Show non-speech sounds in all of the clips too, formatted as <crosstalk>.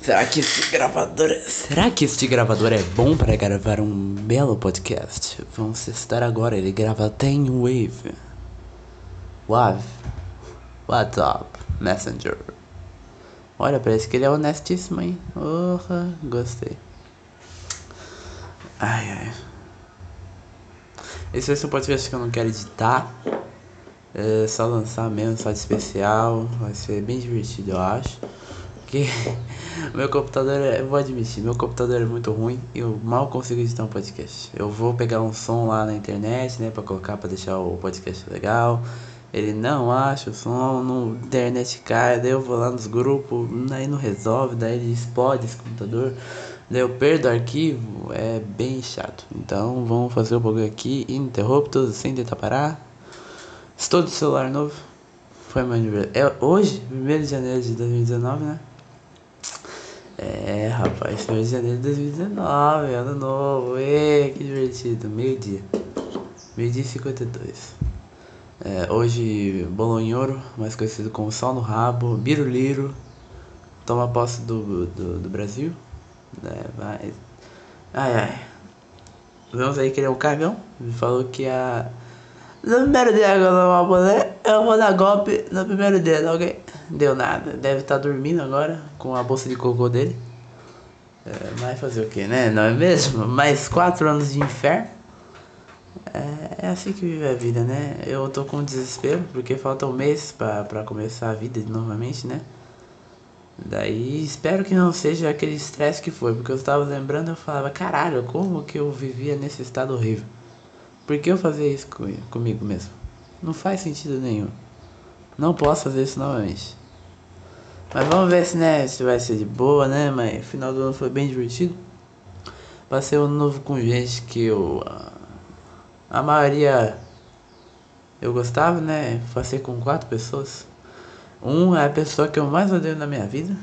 Será que esse gravador. é- Será que este gravador é bom para gravar um belo podcast? Vamos testar agora. Ele grava até em Wave. Wave. WhatsApp. Messenger. Olha, parece que ele é honestíssimo, hein? Porra, gostei. Ai, ai. Esse vai ser um podcast que eu não quero editar. É só lançar mesmo, só de especial. Vai ser bem divertido, eu acho. Porque <laughs> meu computador, é, vou admitir, meu computador é muito ruim e eu mal consigo editar um podcast. Eu vou pegar um som lá na internet, né, pra colocar pra deixar o podcast legal. Ele não acha o som, no internet cai, daí eu vou lá nos grupos, daí não resolve, daí ele explode esse computador, daí eu perdo o arquivo, é bem chato. Então vamos fazer o bagulho aqui, ininterruptos, sem tentar parar. Estou de celular novo. Foi meu aniversário. É hoje, 1 de janeiro de 2019, né? É, rapaz, 1 de janeiro de 2019, ano novo. Ê, que divertido. Meio-dia. Meio-dia e 52. É, hoje, Bolonhoro, mais conhecido como Sol no Rabo, Biruliro, toma posse do, do, do Brasil. É. Ai, ai. Vemos aí que ele é um. Ele falou que a. No primeiro dia que eu vou poder, eu vou dar golpe no primeiro dia, ok? Deu nada. Deve estar dormindo agora com a bolsa de cocô dele. É, mas fazer o que, né? Não é mesmo? Mais quatro anos de inferno. É, é assim que vive a vida, né? Eu tô com desespero porque falta um mês pra começar a vida novamente, né? Daí espero que não seja aquele estresse que foi, porque eu estava lembrando eu falava, caralho, como que eu vivia nesse estado horrível? Por que eu fazia isso com, comigo mesmo? Não faz sentido nenhum. Não posso fazer isso novamente. Mas vamos ver se, né, se vai ser de boa, né? Mas final do ano foi bem divertido. Passei um novo com gente que eu. A maioria eu gostava, né? Passei com quatro pessoas. Um é a pessoa que eu mais odeio na minha vida.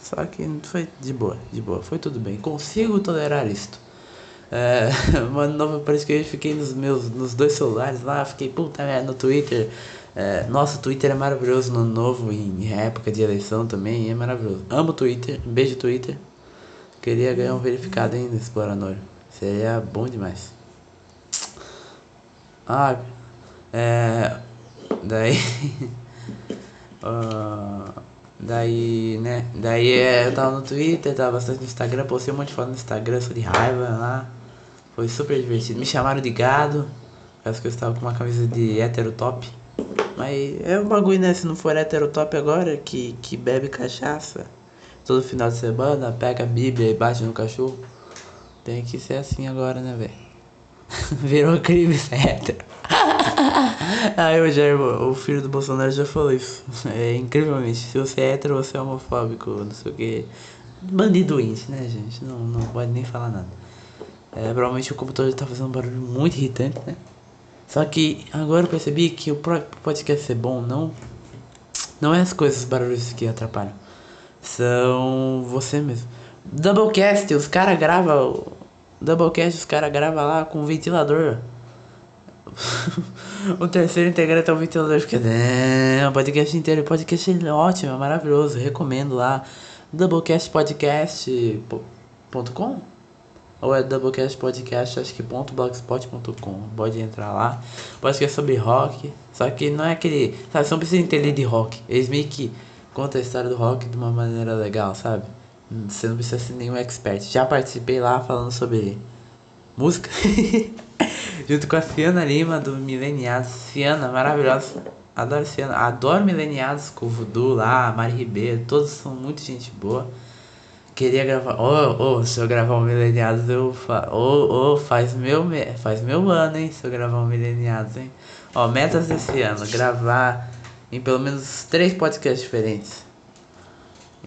Só que foi de boa, de boa, foi tudo bem. Consigo tolerar isto. É, mano, novo parece que eu fiquei nos meus nos dois celulares lá, fiquei puta merda no Twitter. É, nossa, o Twitter é maravilhoso no novo, em época de eleição também, é maravilhoso. Amo o Twitter, beijo Twitter. Queria ganhar um verificado ainda, explorador. Seria bom demais. Ah, é. Daí. <laughs> ah, daí, né? Daí é, eu tava no Twitter, tava bastante no Instagram, postei um monte de foto no Instagram, sou de raiva lá. Foi super divertido. Me chamaram de gado. Acho que eu estava com uma camisa de hétero top. Mas é um bagulho, né? Se não for hétero top agora, que, que bebe cachaça todo final de semana, pega a Bíblia e bate no cachorro. Tem que ser assim agora, né, velho? <laughs> Virou crime <laughs> hétero. Aí o Jair, o filho do Bolsonaro já falou isso. É incrivelmente. Se você é hétero, você é homofóbico, não sei o que. Bandido doente, né, gente? Não, não pode nem falar nada. É, provavelmente o computador tá fazendo um barulho muito irritante, né? Só que agora eu percebi que o podcast ser bom não. Não é as coisas, os barulhos que atrapalham. São você mesmo. Doublecast, os caras gravam. Doublecast, os caras gravam lá com ventilador. <laughs> o terceiro integrante é o ventilador. Fica. É, o podcast inteiro. O podcast é ótimo, é maravilhoso. Recomendo lá. Doublecastpodcast.com ou é Doublecast Podcast, acho que ponto blogspot.com. Pode entrar lá. Podcast sobre rock. Só que não é aquele. Sabe, você não precisa entender de rock. Eles meio que contam a história do rock de uma maneira legal, sabe? Você não precisa ser nenhum expert. Já participei lá falando sobre música. <laughs> Junto com a Fiana Lima do Mileniados. Fiana, maravilhosa. Adoro Fiana. Adoro Mileniados com o Voodoo lá, Mari Ribeiro. Todos são muito gente boa. Queria gravar. Ô, ô, se eu gravar um Mileniados, eu fa... Ô, ô, faz meu, me... faz meu ano, hein? Se eu gravar um Mileniados, hein? Ó, metas desse ano: gravar em pelo menos três podcasts diferentes.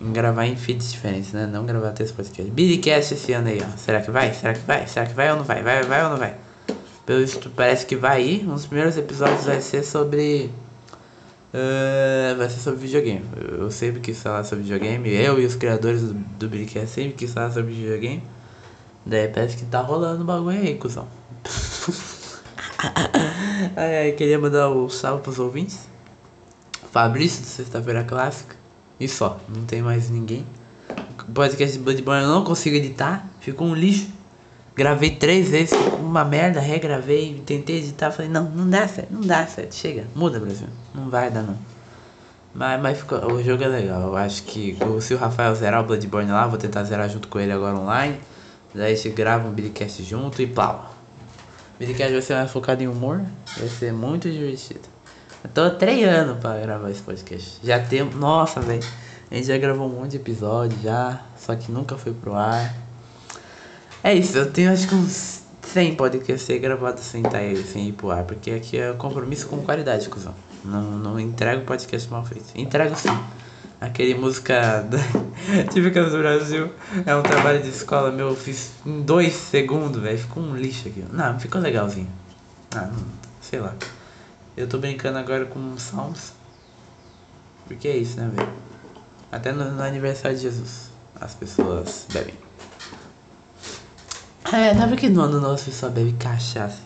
Em gravar em feeds diferentes, né? Não gravar três podcasts. Bidcast esse ano aí, ó. Será que vai? Será que vai? Será que vai ou não vai? Vai, vai ou não vai? Pelo visto, parece que vai ir. Um dos primeiros episódios vai ser sobre. Uh, vai ser sobre videogame. Eu sempre quis falar sobre videogame. Eu e os criadores do, do sempre quis falar sobre videogame. Daí parece que tá rolando o bagulho aí, cuzão. <laughs> ai, ai, queria mandar um salve pros ouvintes. Fabrício do Sexta-feira Clássica. E só, não tem mais ninguém. Podcast de Bloodborne eu não consigo editar, ficou um lixo. Gravei três vezes, uma merda, regravei, tentei editar, falei, não, não dá certo, não dá certo, chega, muda Brasil, não vai dar não. Mas, mas ficou, o jogo é legal, eu acho que se o Rafael zerar o Bloodborne lá, vou tentar zerar junto com ele agora online. Daí a gente grava um Billycast junto e pau. O Billycast vai ser mais focado em humor, vai ser muito divertido. Eu tô treinando pra gravar esse podcast. Já tem. Nossa, velho. A gente já gravou um monte de episódio já, só que nunca foi pro ar. É isso, eu tenho acho que uns 100 podcasts ser gravados sem, tá, sem ir pro ar, porque aqui é compromisso com qualidade, cuzão. Não, não entrego podcast mal feito. Entrego sim. Aquele música da... <laughs> típica do Brasil. É um trabalho de escola meu, eu fiz em dois segundos, velho. Ficou um lixo aqui. Não, ficou legalzinho. Ah, sei lá. Eu tô brincando agora com salmos. Porque é isso, né, velho? Até no, no aniversário de Jesus as pessoas bebem. É, não é porque no ano novo só bebe cachaça.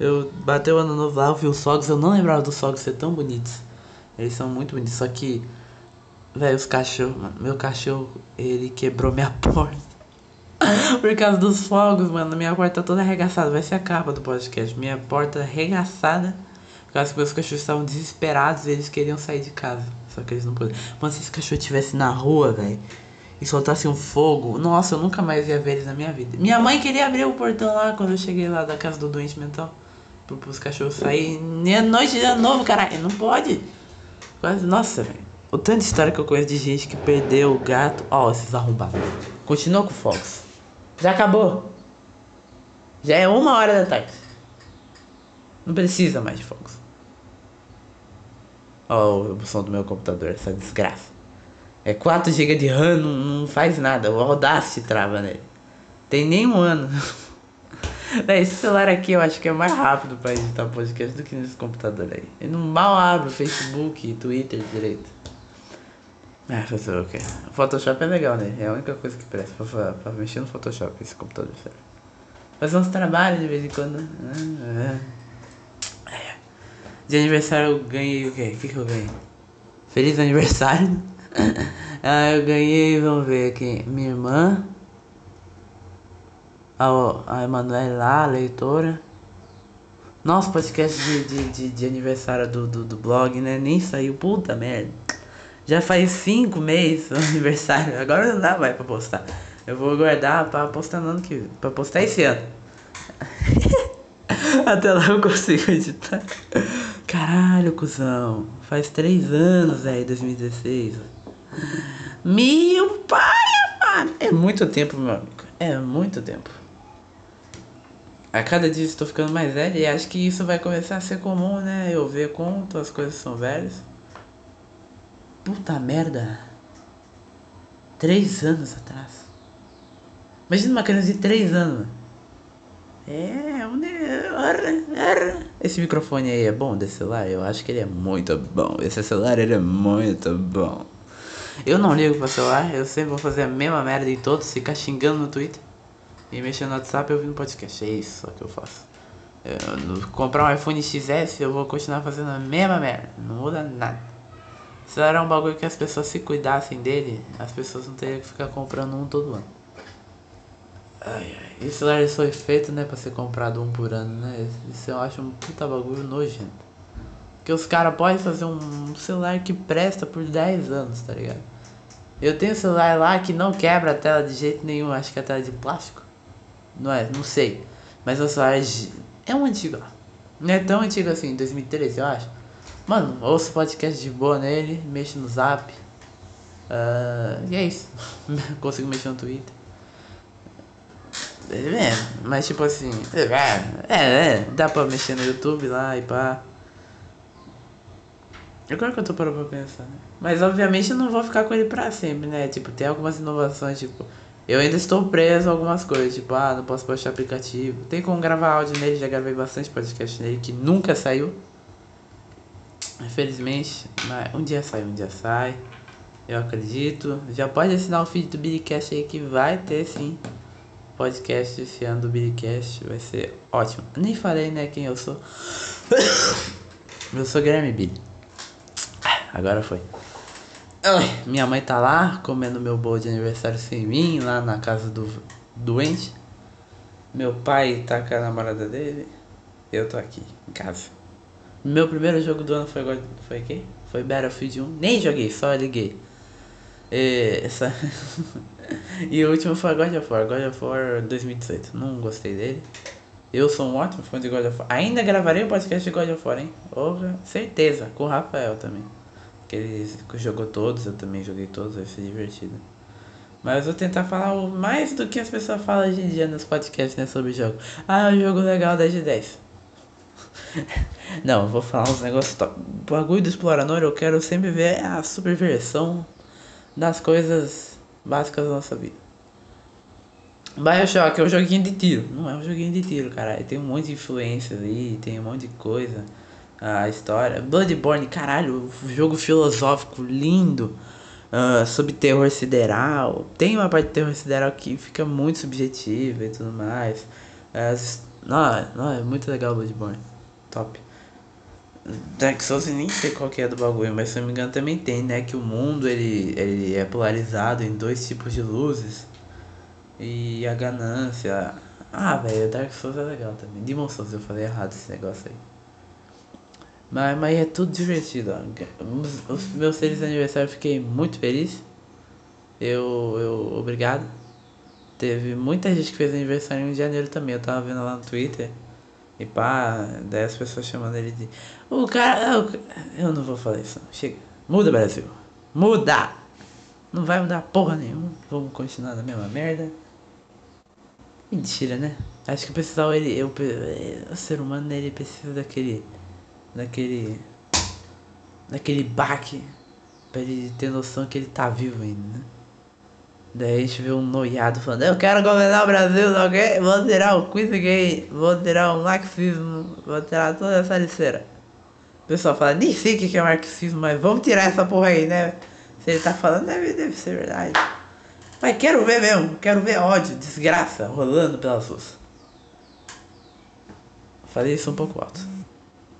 Eu bateu o ano novo lá, eu vi os fogos, eu não lembrava dos fogos ser tão bonitos. Eles são muito bonitos, só que. Velho, os cachorros. Meu cachorro, ele quebrou minha <laughs> porta. Por causa dos fogos, mano. Minha porta tá toda arregaçada. Vai ser a capa do podcast. Minha porta arregaçada. Que meus cachorros estavam desesperados e eles queriam sair de casa. Só que eles não podiam. Mano, se esse cachorro estivesse na rua, velho e soltasse um fogo, nossa, eu nunca mais ia ver eles na minha vida. Minha mãe queria abrir o portão lá quando eu cheguei lá da casa do doente mental. Para os cachorros saírem. Nem a noite de novo, caralho. Não pode. Quase, nossa, velho. O tanto de história que eu conheço de gente que perdeu o gato. Ó, oh, esses arrombados. Continua com fogos. Já acabou. Já é uma hora da tarde. Não precisa mais de fogos. Ó, o som do meu computador, essa desgraça. É 4 GB de RAM, não, não, faz nada. O Audacity trava nele. Tem nem um ano. <laughs> esse celular aqui eu acho que é mais rápido para editar podcast do que nesse computador aí. Ele não mal abre o Facebook e Twitter direito. Ah, fazer o quê? O Photoshop é legal, né? É a única coisa que presta pra, pra mexer no Photoshop esse computador, sério. Fazer uns trabalhos de vez em quando. Né? Ah, é. De aniversário eu ganhei o quê? O que, que eu ganhei? Feliz aniversário! <laughs> ah, eu ganhei, vamos ver aqui, minha irmã, a, a Emanuele lá, a leitora. Nosso podcast de, de, de, de aniversário do, do, do, blog, né? Nem saiu, puta merda. Já faz cinco meses o <laughs> aniversário, agora não dá mais pra postar. Eu vou guardar pra postar no ano que pra postar esse ano. <laughs> Até lá eu consigo editar. Caralho, cuzão. Faz três anos, velho, 2016. Meu pai amado. É muito tempo, meu amigo. É muito tempo. A cada dia estou ficando mais velho e acho que isso vai começar a ser comum, né? Eu ver quanto as coisas são velhas. Puta merda. Três anos atrás. Imagina uma criança de três anos. É, um... Esse microfone aí é bom desse celular? Eu acho que ele é muito bom. Esse celular ele é muito bom. Eu não ligo pra celular, eu sempre vou fazer a mesma merda em todos, ficar xingando no Twitter e mexendo no WhatsApp e ouvindo podcast. É isso que eu faço. Eu, comprar um iPhone XS, eu vou continuar fazendo a mesma merda. Não muda nada. Se era um bagulho que as pessoas se cuidassem dele, as pessoas não teriam que ficar comprando um todo ano. Ai, ai. Esse celular foi feito, né, pra ser comprado um por ano, né? Isso eu acho um puta bagulho nojento. Que os caras podem fazer um celular que presta por 10 anos, tá ligado? Eu tenho um celular lá que não quebra a tela de jeito nenhum, acho que é a tela é de plástico. Não é, não sei. Mas o celular é um antigo lá. Não é tão antigo assim, 2013 eu acho. Mano, ouço podcast de boa nele, mexo no zap. Uh, e é isso. <laughs> Consigo mexer no Twitter. É, mas tipo assim. É, é, dá pra mexer no YouTube lá e pá. Agora que eu tô parando pra pensar, né? Mas obviamente eu não vou ficar com ele pra sempre, né? Tipo, tem algumas inovações, tipo. Eu ainda estou preso a algumas coisas, tipo, ah, não posso baixar aplicativo. Tem como gravar áudio nele, já gravei bastante podcast nele que nunca saiu. Infelizmente, mas um dia sai, um dia sai. Eu acredito. Já pode assinar o feed do Billycast aí que vai ter sim. Podcast esse ano do Billycast. Vai ser ótimo. Nem falei, né, quem eu sou. <coughs> eu sou Guilherme Billy. Agora foi. Minha mãe tá lá comendo meu bolo de aniversário sem mim, lá na casa do doente. Meu pai tá com a namorada dele. Eu tô aqui, em casa. Meu primeiro jogo do ano foi foi quem? Foi Battlefield 1. Nem joguei, só liguei. E, essa... <laughs> e o último foi God of War, God of War 2018. Não gostei dele. Eu sou um ótimo fã de God of War. Ainda gravarei um podcast de God of War, hein? Oh, certeza, com o Rafael também. Que ele jogou todos, eu também joguei todos, vai ser divertido. Mas vou tentar falar mais do que as pessoas falam hoje em dia nos podcasts né, sobre o jogo. Ah, é um jogo legal 10 de 10. Não, vou falar uns negócios top. O bagulho do explorador eu quero sempre ver a superversão das coisas básicas da nossa vida. Bioshock é um joguinho de tiro. Não é um joguinho de tiro, cara. Tem um monte de influências aí, tem um monte de coisa. A história. Bloodborne, caralho, jogo filosófico lindo. Uh, sobre terror sideral. Tem uma parte de terror sideral que fica muito subjetiva e tudo mais. As... Não, não, é muito legal o Bloodborne. Top. Dark Souls nem sei qual que é do bagulho, mas se não me engano também tem, né? Que o mundo ele, ele é polarizado em dois tipos de luzes. E a ganância. Ah, velho, Dark Souls é legal também. Demon Souls eu falei errado esse negócio aí. Mas, mas é tudo divertido. Os, os meus seres de aniversário eu fiquei muito feliz. Eu, eu, obrigado. Teve muita gente que fez aniversário em janeiro também. Eu tava vendo lá no Twitter. E pá, daí as pessoas chamando ele de. O cara. Eu não vou falar isso, não. Chega. Muda, Brasil. Muda! Não vai mudar porra nenhuma. Vamos continuar na mesma merda. Mentira, né? Acho que o pessoal, ele. Eu, o ser humano, ele precisa daquele. Daquele. Daquele baque. Pra ele ter noção que ele tá vivo ainda, né? Daí a gente vê um noiado falando, eu quero governar o Brasil, não quer? Vou tirar o quiz gay, vou tirar o marxismo, vou tirar toda essa liceira. O pessoal fala, nem sei o que é marxismo, mas vamos tirar essa porra aí, né? Se ele tá falando, deve, deve ser verdade. Mas quero ver mesmo, quero ver ódio, desgraça rolando pelas ruas. Falei isso um pouco alto.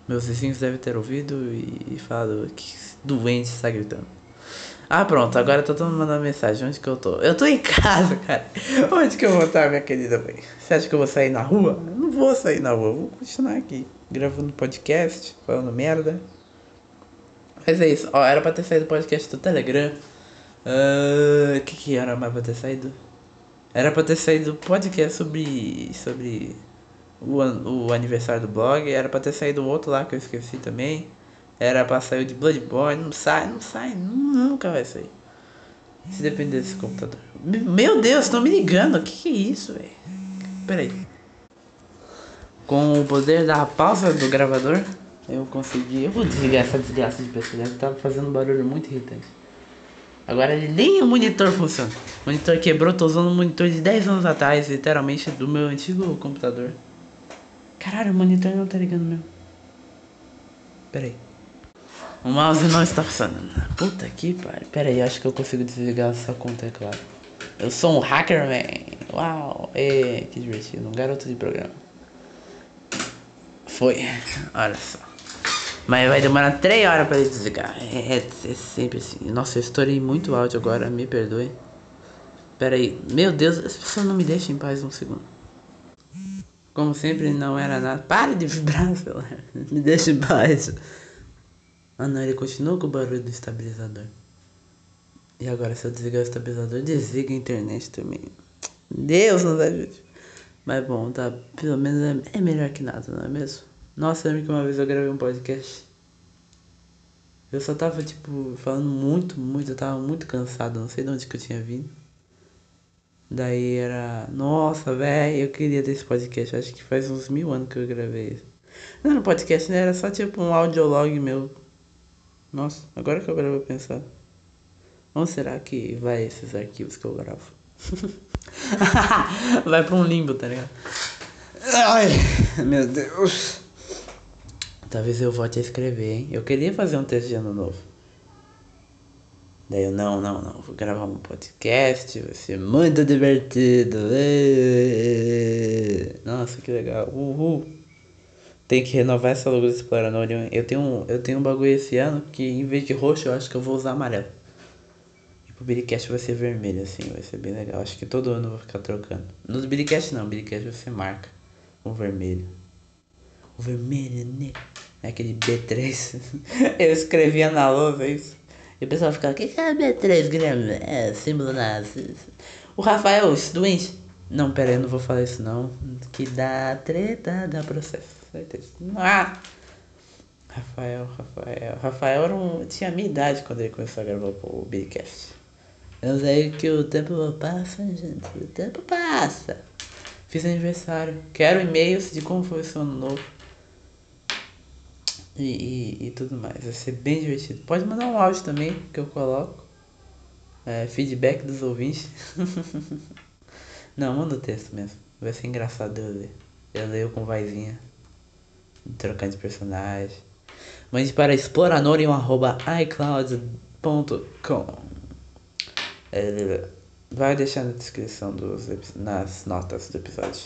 Meus vizinhos devem ter ouvido e falado que doente está gritando. Ah, pronto, agora todo mundo mandando mensagem. Onde que eu tô? Eu tô em casa, cara. Onde que eu vou estar, minha querida mãe? Você acha que eu vou sair na rua? Eu não vou sair na rua, vou continuar aqui. Gravando podcast, falando merda. Mas é isso. Ó, era pra ter saído o podcast do Telegram. O uh, que que era mais pra ter saído? Era pra ter saído podcast sobre. sobre. O, o aniversário do blog. Era pra ter saído outro lá que eu esqueci também. Era pra sair de Bloodborne, não sai, não sai, nunca vai sair. Se depender desse computador. Meu Deus, estão me ligando, o que, que é isso, velho? Peraí. Com o poder da pausa do gravador, eu consegui. Eu vou desligar essa desgraça de PC, deve estar fazendo um barulho muito irritante. Agora nem o monitor funciona. O monitor quebrou, tô usando um monitor de 10 anos atrás, literalmente do meu antigo computador. Caralho, o monitor não tá ligando mesmo. Peraí. O mouse não está funcionando. Puta que pariu. Pera aí, acho que eu consigo desligar essa conta, é claro. Eu sou um hacker, man. Uau, e, que divertido. Um garoto de programa. Foi. <laughs> Olha só. Mas vai demorar 3 horas para ele desligar. É, é, é, sempre assim. Nossa, eu estourei muito áudio agora, me perdoe. Pera aí. Meu Deus, as pessoas não me deixam em paz um segundo. Como sempre, não era nada. Pare de vibrar, <laughs> celular. Me deixa em paz. Ah não, ele continua com o barulho do estabilizador. E agora se eu desligar o estabilizador, desliga a internet também. Deus nos ajude. Mas bom, tá. Pelo menos é, é melhor que nada, não é mesmo? Nossa, lembro que uma vez eu gravei um podcast. Eu só tava, tipo, falando muito, muito, eu tava muito cansado, não sei de onde que eu tinha vindo. Daí era. Nossa, velho, eu queria ter esse podcast. Acho que faz uns mil anos que eu gravei isso. Não era podcast, né? Era só tipo um audiolog meu nossa, agora que eu gravo pensar. Onde será que vai esses arquivos que eu gravo? <laughs> vai pra um limbo, tá ligado? Ai, meu Deus. Talvez eu volte a escrever, hein? Eu queria fazer um texto de ano novo. Daí eu, não, não, não, vou gravar um podcast, vai ser muito divertido. Nossa, que legal. Uhul. Tem que renovar essa logo do. Eu tenho eu tenho um bagulho esse ano que em vez de roxo eu acho que eu vou usar amarelo. E pro vai ser vermelho, assim, vai ser bem legal. Acho que todo ano eu vou ficar trocando. Nos Billycast não, Billycast você marca com vermelho. O vermelho, né? É aquele B3. <laughs> eu escrevia na lousa isso. E o pessoal ficava, o que é B3, Guilherme? É símbolo nazista. O Rafael, doente. Não, pera aí, eu não vou falar isso não. Que dá treta, dá processo certeza. Ah! Rafael, Rafael. Rafael era um, tinha a minha idade quando ele começou a gravar o Bigcast. Eu sei que o tempo passa, gente. O tempo passa. Fiz aniversário. Quero e-mails de como foi o seu ano novo. E, e, e, tudo mais. Vai ser bem divertido. Pode mandar um áudio também que eu coloco. É, feedback dos ouvintes. <laughs> Não, manda o texto mesmo. Vai ser engraçado eu ler. Eu leio com vozinha trocando de personagem. Mande para exploranorium.icloud.com é, Vai deixar na descrição dos, nas notas do episódio.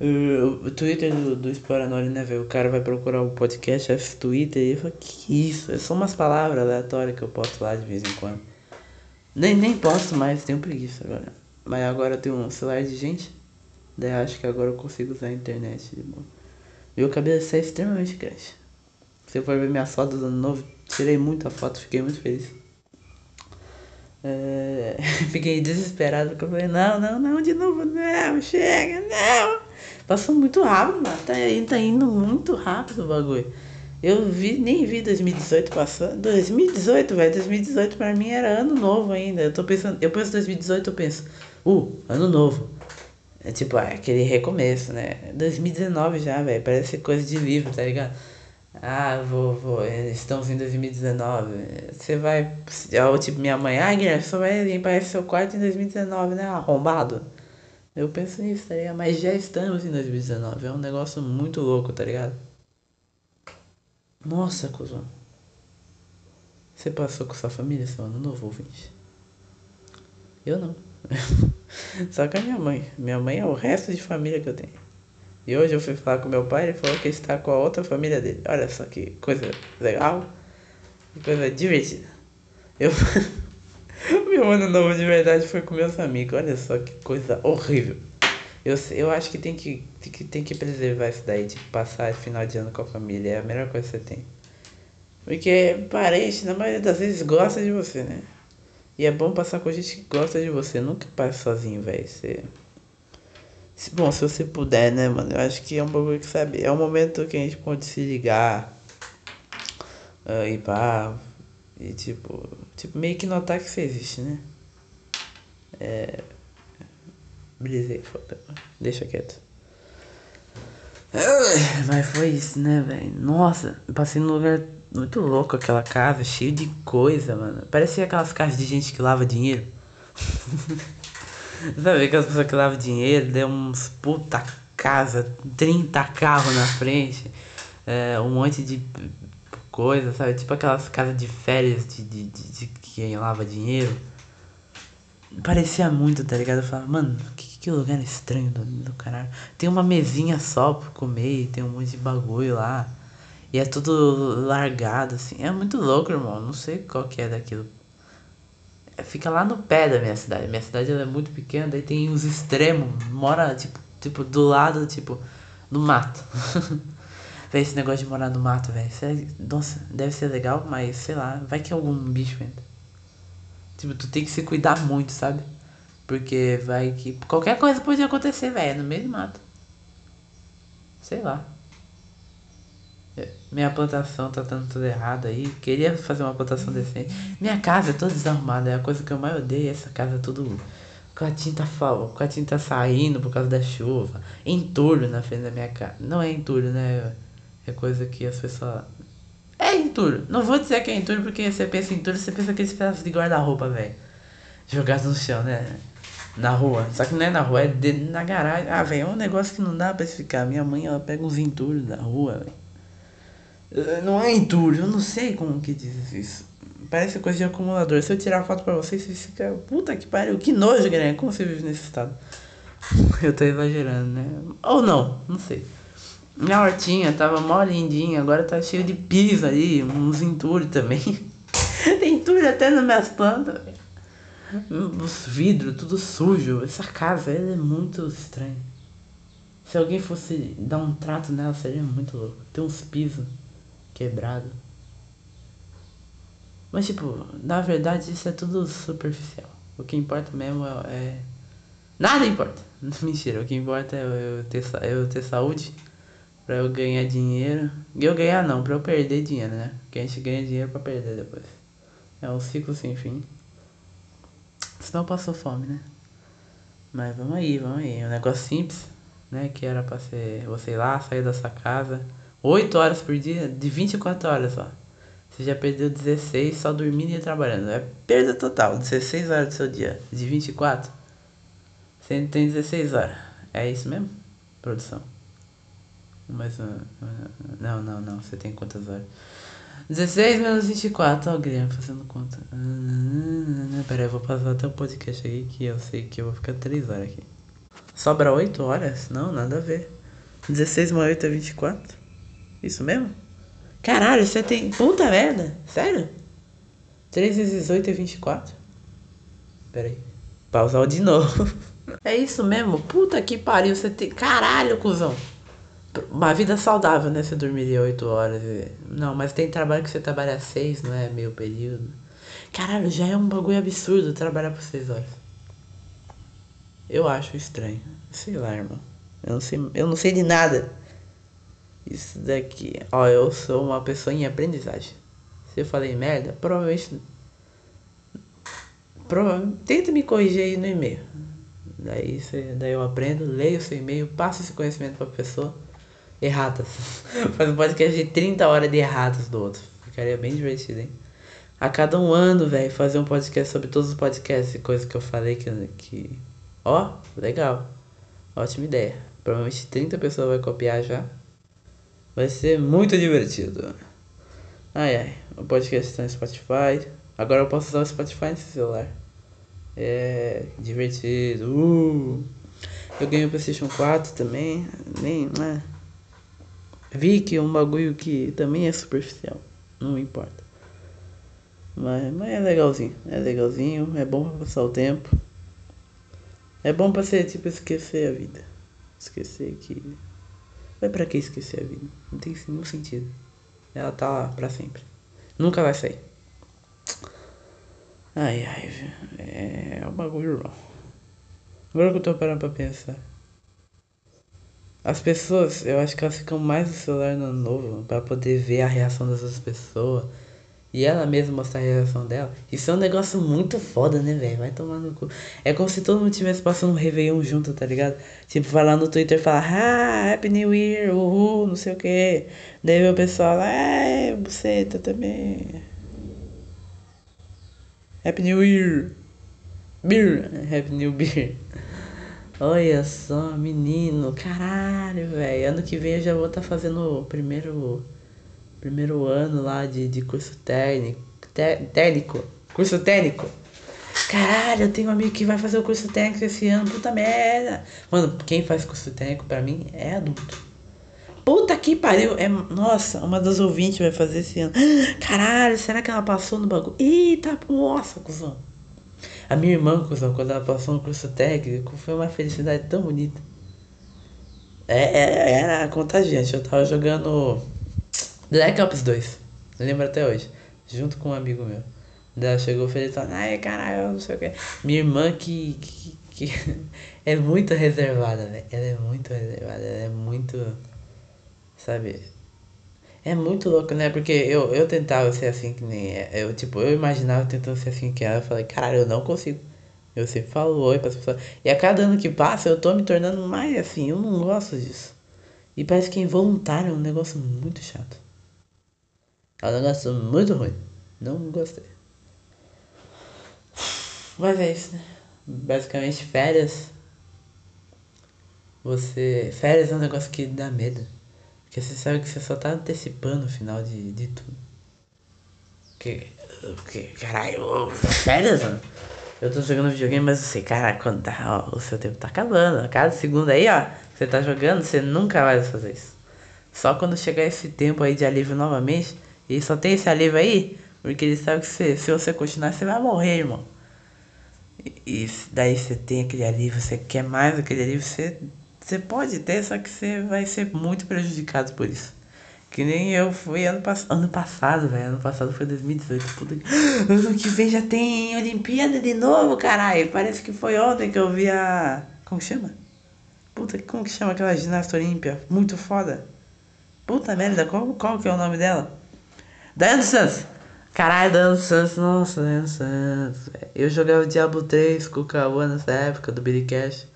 O, Twitter do, do né, velho? O cara vai procurar o podcast F Twitter e fala, que isso? É só umas palavras aleatórias que eu posto lá de vez em quando. Nem, nem posto mais, tenho preguiça agora. Mas agora eu tenho um celular de gente. Daí acho que agora eu consigo usar a internet de boa. Meu cabelo sai extremamente grande. Eu for ver minhas fotos do ano novo, tirei muita foto, fiquei muito feliz. É... <laughs> Fiquei desesperado porque eu falei, não, não, não, de novo, não, chega, não. Passou muito rápido, mano. Tá, tá indo muito rápido o bagulho. Eu vi, nem vi 2018 passando. 2018, velho. 2018 pra mim era ano novo ainda. Eu tô pensando, eu penso 2018, eu penso, uh, ano novo. É tipo, é aquele recomeço, né? 2019 já, velho. Parece coisa de livro, tá ligado? Ah, vou, vou, estamos em 2019. Você vai. Ou tipo, minha mãe, ah, Guilherme, você vai limpar esse seu quarto em 2019, né? Arrombado. Eu penso nisso, tá ligado? Mas já estamos em 2019. É um negócio muito louco, tá ligado? Nossa, cuzão. Você passou com sua família seu ano novo, ouvinte? Eu não. <laughs> Só com a minha mãe. Minha mãe é o resto de família que eu tenho. E hoje eu fui falar com meu pai, ele falou que está com a outra família dele. Olha só que coisa legal, que coisa divertida. Eu. <laughs> meu ano novo de verdade foi com meus amigos. Olha só que coisa horrível. Eu, eu acho que tem que, que tem que preservar isso daí, de passar final de ano com a família. É a melhor coisa que você tem. Porque parente, na maioria das vezes, gosta de você, né? E é bom passar com gente que gosta de você. Nunca passe sozinho, velho. Você... Bom, se você puder, né, mano? Eu acho que é um bagulho que, sabe? É um momento que a gente pode se ligar. Uh, e pá. E tipo. Tipo, meio que notar que você existe, né? É. Brisei, foda. Deixa quieto. Mas foi isso, né, velho? Nossa, passei num lugar muito louco aquela casa, cheio de coisa, mano. Parecia aquelas casas de gente que lava dinheiro. <laughs> Sabe aquelas pessoas que lavam dinheiro, deu uns puta casa, 30 carros na frente, é, um monte de coisa, sabe? Tipo aquelas casas de férias de, de, de, de quem lava dinheiro. Parecia muito, tá ligado? Eu falava, mano, que, que lugar estranho do, do caralho. Tem uma mesinha só pra comer, tem um monte de bagulho lá. E é tudo largado, assim. É muito louco, irmão. Não sei qual que é daquilo. É, fica lá no pé da minha cidade. Minha cidade é muito pequena, daí tem uns extremos. Mora, tipo, tipo do lado, tipo, no mato. <laughs> Véi, esse negócio de morar no mato, velho. É, nossa, deve ser legal, mas sei lá, vai que algum bicho entra. Tipo, tu tem que se cuidar muito, sabe? Porque vai que. Qualquer coisa pode acontecer, velho, no meio do mato. Sei lá. Minha plantação tá dando tudo errado aí. Queria fazer uma plantação decente. Minha casa é toda desarrumada. É a coisa que eu mais odeio. Essa casa é tudo. Com a tinta, com a tinta saindo por causa da chuva. Entulho na frente da minha casa. Não é entulho, né? É coisa que as pessoas. É entulho. Não vou dizer que é entulho porque você pensa em entulho, você pensa aqueles pedaços de guarda-roupa, velho. Jogados no chão, né? Na rua. Só que não é na rua, é de, na garagem. Ah, velho, é um negócio que não dá pra explicar. Minha mãe, ela pega uns entulhos da rua, velho. Não é entulho, eu não sei como que diz isso. Parece coisa de acumulador. Se eu tirar a foto pra vocês, vocês ficam. Puta que pariu, que nojo, Guilherme. Como você vive nesse estado? <laughs> Eu tô exagerando, né? Ou não, não sei. Minha hortinha tava mó lindinha, agora tá cheio de piso aí, uns entulhos também. <laughs> Tem entulho até nas minhas plantas. Os vidros, tudo sujo. Essa casa é muito estranha. Se alguém fosse dar um trato nela, seria muito louco. Tem uns pisos quebrados. Mas, tipo, na verdade, isso é tudo superficial. O que importa mesmo é. é... Nada importa. <laughs> Mentira, o que importa é eu ter, eu ter saúde pra eu ganhar dinheiro. Eu ganhar não, pra eu perder dinheiro, né? Porque a gente ganha dinheiro pra perder depois. É um ciclo sem fim. Senão passou fome, né? Mas vamos aí, vamos aí. Um negócio simples, né? Que era pra ser você ir lá, sair da sua casa. 8 horas por dia, de 24 horas só. Você já perdeu 16 só dormindo e trabalhando. É perda total. 16 horas do seu dia. De 24. Você tem 16 horas. É isso mesmo? Produção. Mais uma. Não, não, não. Você tem quantas horas? 16 menos 24. Ó, o Guilherme fazendo conta. Pera aí, eu vou passar até o podcast aí que eu sei que eu vou ficar 3 horas aqui. Sobra 8 horas? Não, nada a ver. 16 mais 8 é 24? Isso mesmo? Caralho, você tem. Puta merda! Sério? 3 vezes 8 é 24? Pera aí. Pausar de novo. <laughs> É isso mesmo? Puta que pariu, você tem. Caralho, cuzão! Uma vida saudável, né? Você dormiria 8 horas. Não, mas tem trabalho que você trabalha 6, não é? Meio período. Caralho, já é um bagulho absurdo trabalhar por 6 horas. Eu acho estranho. Sei lá, irmão. Eu não sei, eu não sei de nada. Isso daqui. Ó, eu sou uma pessoa em aprendizagem. Se eu falei merda, provavelmente. Provavelmente. Tenta me corrigir aí no e-mail. Daí, daí eu aprendo, leio o seu e-mail, passo esse conhecimento pra pessoa. Erratas. <laughs> Faz um podcast de 30 horas de erratas do outro. Ficaria bem divertido, hein? A cada um ano, velho, fazer um podcast sobre todos os podcasts e coisas que eu falei que. que... Ó, legal. Ótima ideia. Provavelmente 30 pessoas vai copiar já. Vai ser muito divertido. Ai ai, o podcast está no Spotify. Agora eu posso usar o Spotify nesse celular. É divertido. Uh! Eu ganhei o PlayStation 4 também. Nem, né? Vi que é um bagulho que também é superficial. Não importa. Mas, mas é legalzinho. É legalzinho. É bom pra passar o tempo. É bom pra você, tipo, esquecer a vida. Esquecer que mas pra que esquecer a vida? Não tem nenhum sentido. Ela tá lá pra sempre. Nunca vai sair. Ai, ai, é, é um bagulho irmão. Agora que eu tô parando pra pensar. As pessoas, eu acho que elas ficam mais no celular no novo pra poder ver a reação das outras pessoas e ela mesma mostrar a reação dela. Isso é um negócio muito foda, né, velho? Vai tomar no cu. É como se todo mundo tivesse passando um Réveillon junto, tá ligado? Tipo, vai lá no Twitter e falar, ah, Happy New Year, uhul, não sei o que. Daí o pessoal lá, é, buceta também. Happy New Year. Beer. Happy New Beer. Olha só, menino. Caralho, velho. Ano que vem eu já vou estar tá fazendo o primeiro primeiro ano lá de, de curso técnico, técnico, curso técnico. Caralho, eu tenho um amigo que vai fazer o curso técnico esse ano, puta merda. Mano, quem faz curso técnico pra mim é adulto. Puta que pariu, é, nossa, uma das ouvintes vai fazer esse ano. <gasps> Caralho, será que ela passou no bagulho? Eita, nossa, cuzão. A minha irmã, cuzão, quando ela passou no curso técnico, foi uma felicidade tão bonita. É, é, era contagiante, eu tava jogando Black Ops 2. Lembro até hoje. Junto com um amigo meu. Daí ela chegou feliz falando, ai caralho, não sei o que. Minha irmã que, que, que <laughs> é muito reservada, velho. Ela é muito reservada, ela é muito. Sabe? É muito louco, né? Porque eu, eu tentava ser assim que nem. Eu, tipo, eu imaginava tentando ser assim que ela. Eu falei, caralho, eu não consigo. Eu sempre falo oi para as pessoas. E a cada ano que passa, eu tô me tornando mais assim. Eu não gosto disso. E parece que é involuntário, é um negócio muito chato. Um negócio muito ruim. Não gostei. Mas é isso, né? Basicamente, férias. Você. Férias é um negócio que dá medo. Porque você sabe que você só tá antecipando o final de, de tudo. Que. Que. Caralho, sério, mano? Eu tô jogando videogame, mas eu sei, cara, quando tá, ó, o seu tempo tá acabando. A cada segundo aí, ó, você tá jogando, você nunca vai fazer isso. Só quando chegar esse tempo aí de alívio novamente, e só tem esse alívio aí, porque ele sabe que você, se você continuar, você vai morrer, irmão. E, e daí você tem aquele alívio, você quer mais aquele alívio, você, você pode ter, só que você vai ser muito prejudicado por isso. Que nem eu fui ano, pass ano passado, velho. Ano passado foi 2018. Puta que... <gasps> Ano que vem já tem Olimpíada de novo, caralho. Parece que foi ontem que eu vi a. Como chama? Puta, como que chama aquela ginasta olímpia? Muito foda. Puta merda, qual, qual que é o nome dela? Santos! Caralho, Santos, nossa, Santos. Eu jogava Diablo 3 com o Cauã nessa época do Billy Cash.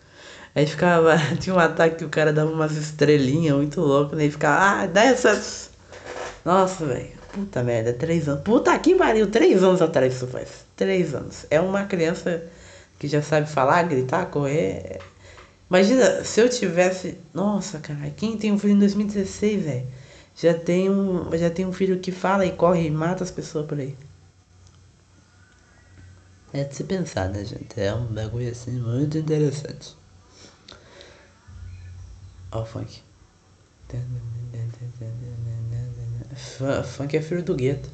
Aí ficava. <laughs> Tinha um ataque que o cara dava umas estrelinhas muito louco, né? E ficava. Ah, Santos! Nossa, velho. Puta merda, três anos. Puta que pariu, três anos atrás isso faz. Três anos. É uma criança que já sabe falar, gritar, correr. Imagina se eu tivesse. Nossa, cara, quem tem um filho em 2016, velho? Já tem um. Já tem um filho que fala e corre e mata as pessoas por aí. É de se pensar, né, gente? É um bagulho assim muito interessante. Ó o funk. Funk é filho do gueto.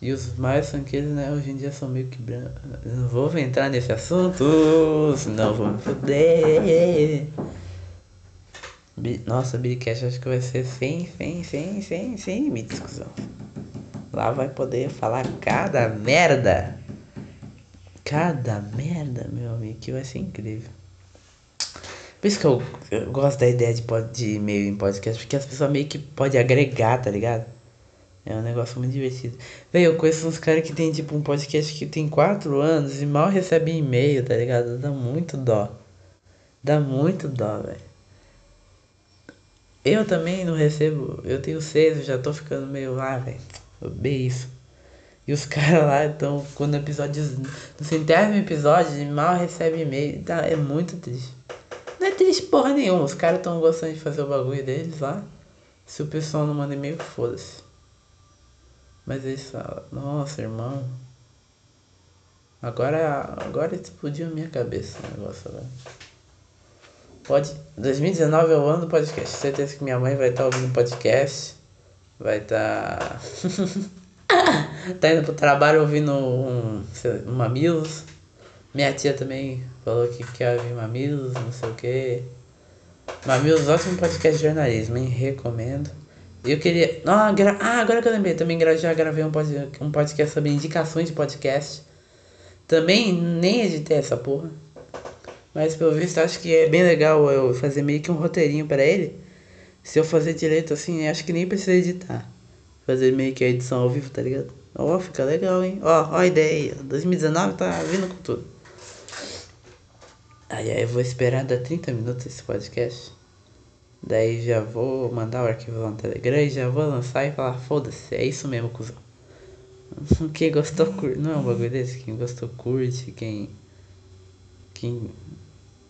E os mais funkeiros, né, hoje em dia são meio que brancos. Não vou entrar nesse assunto, senão vou me foder. Nossa, Billycast acho que vai ser sem, sem, sem, sem, sem limite discussão. Lá vai poder falar cada merda. Cada merda, meu amigo, que vai ser incrível. Por isso que eu, eu gosto da ideia de, de meio em podcast, porque as pessoas meio que podem agregar, tá ligado? É um negócio muito divertido. Véi, eu conheço uns caras que tem tipo um podcast que tem 4 anos e mal recebe e-mail, tá ligado? Dá muito dó. Dá muito dó, velho. Eu também não recebo. Eu tenho 6, eu já tô ficando meio lá, ah, velho. Bem isso. E os <laughs> caras lá estão, quando episódios. No centésimo episódio, mal recebe e-mail. Tá, é muito triste. Não é triste porra nenhuma. Os caras estão gostando de fazer o bagulho deles lá. Se o pessoal não manda e-mail, foda-se. Mas eles falam, nossa irmão. Agora, agora explodiu a minha cabeça o negócio agora. Pode, 2019 é o ano do podcast. Certeza que minha mãe vai estar tá ouvindo podcast. Vai estar. Tá... <laughs> tá indo pro trabalho ouvindo um, um Mamilos. Minha tia também falou que quer ouvir Mamilos, não sei o que. Mamilos, ótimo podcast de jornalismo, hein? Recomendo. Eu queria. Ah, gra... ah, agora que eu lembrei, também já gravei um podcast, um podcast sobre indicações de podcast. Também nem editei essa porra. Mas pelo visto acho que é bem legal eu fazer meio que um roteirinho para ele. Se eu fazer direito assim, acho que nem precisa editar. Fazer meio que a edição ao vivo, tá ligado? Ó, oh, fica legal, hein? Ó, oh, ó a ideia aí. 2019 tá vindo com tudo. Aí, aí eu vou esperar dar 30 minutos esse podcast. Daí já vou mandar o arquivo lá no Telegram e já vou lançar e falar, foda-se, é isso mesmo, cuzão. Quem gostou curte. Não é um bagulho desse? Quem gostou curte, quem. Quem.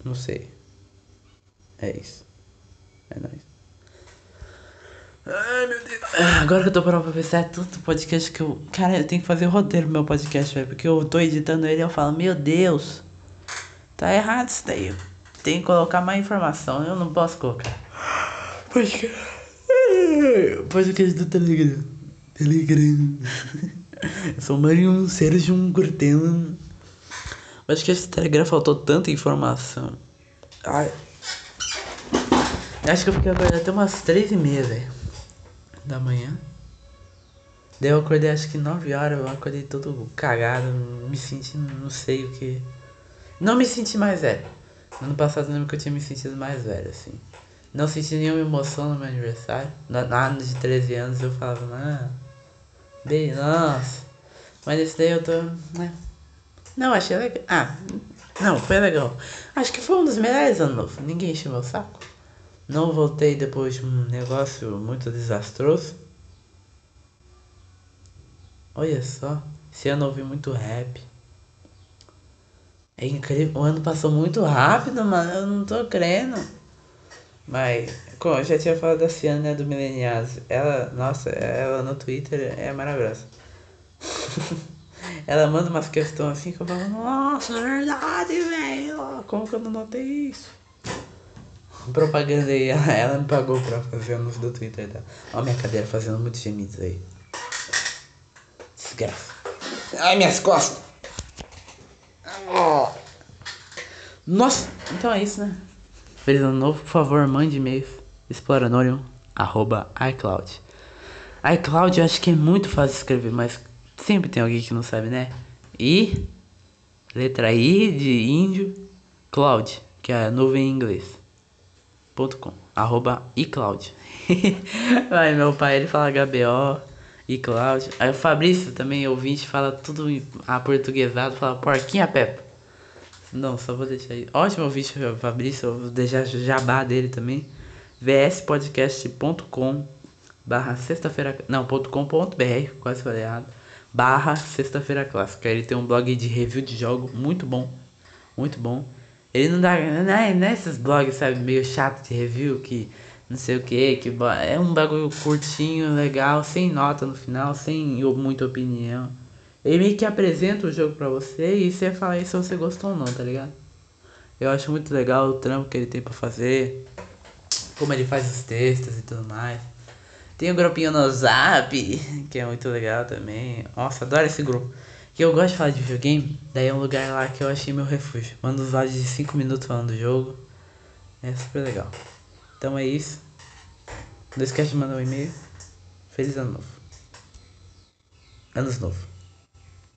Não sei. É isso. É nóis. Ai meu Deus. Agora que eu tô parando pra pensar, é tanto podcast que eu. Cara, eu tenho que fazer o roteiro pro meu podcast, velho. Porque eu tô editando ele e eu falo, meu Deus. Tá errado isso daí. Tem que colocar mais informação. Eu não posso colocar. Podcast. Podcast do Telegram. Telegram. <laughs> Eu sou Marinho Sérgio Cortella. Acho que esse Telegram faltou tanta informação. Ai. Acho que eu fiquei acordado até umas três e meia, velho. Da manhã. Daí eu acordei acho que 9 horas, eu acordei todo cagado, me sentindo, não sei o que. Não me senti mais velho. Ano passado eu lembro que eu tinha me sentido mais velho, assim. Não senti nenhuma emoção no meu aniversário. Na, na ano de 13 anos eu falava, ah, bem, nossa. Mas esse daí eu tô. Né? Não, achei legal. Ah, não, foi legal. Acho que foi um dos melhores anos novo. Ninguém encheu meu saco. Não voltei depois de um negócio muito desastroso. Olha só, esse ano eu ouvi muito rap. É incrível, o ano passou muito rápido, mano. Eu não tô crendo. Mas, como eu já tinha falado da Ciana, né, do Milenials. Ela, nossa, ela no Twitter é maravilhosa. <laughs> ela manda umas questões assim que eu falo, nossa, é verdade, velho. Como que eu não notei isso? Propaganda aí, ela, me pagou pra fazer anúncio do Twitter dela. Ó minha cadeira fazendo muitos gemidos aí. Desgraça. Ai, minhas costas. Nossa, então é isso, né? Feliz ano novo, por favor, mande e-mails. Exploranorium, arroba iCloud. iCloud eu acho que é muito fácil escrever, mas sempre tem alguém que não sabe, né? I, letra I de índio, cloud, que é nuvem em inglês. Ponto com, arroba iCloud. <laughs> Ai, meu pai, ele fala HBO, iCloud. Aí o Fabrício também, ouvinte, fala tudo aportuguesado, fala porquinha Peppa. Não, só vou deixar aí. Ótimo ouvinte, Fabrício. Vou deixar jabá dele também. vspodcast.com barra sexta-feira. Não, ponto .com.br, quase falei errado. Barra sexta-feira clássica. Ele tem um blog de review de jogo muito bom. Muito bom. Ele não dá. Não é, não é esses blogs, sabe, meio chato de review que não sei o que, que é um bagulho curtinho, legal, sem nota no final, sem muita opinião. Ele meio que apresenta o jogo pra você e você fala aí se você gostou ou não, tá ligado? Eu acho muito legal o trampo que ele tem pra fazer, como ele faz os textos e tudo mais. Tem um grupinho no Zap, que é muito legal também. Nossa, adoro esse grupo. Que eu gosto de falar de videogame, daí é um lugar lá que eu achei meu refúgio. Mando uns áudios de 5 minutos falando do jogo. É super legal. Então é isso. Não esquece de mandar um e-mail. Feliz ano novo. Anos novo.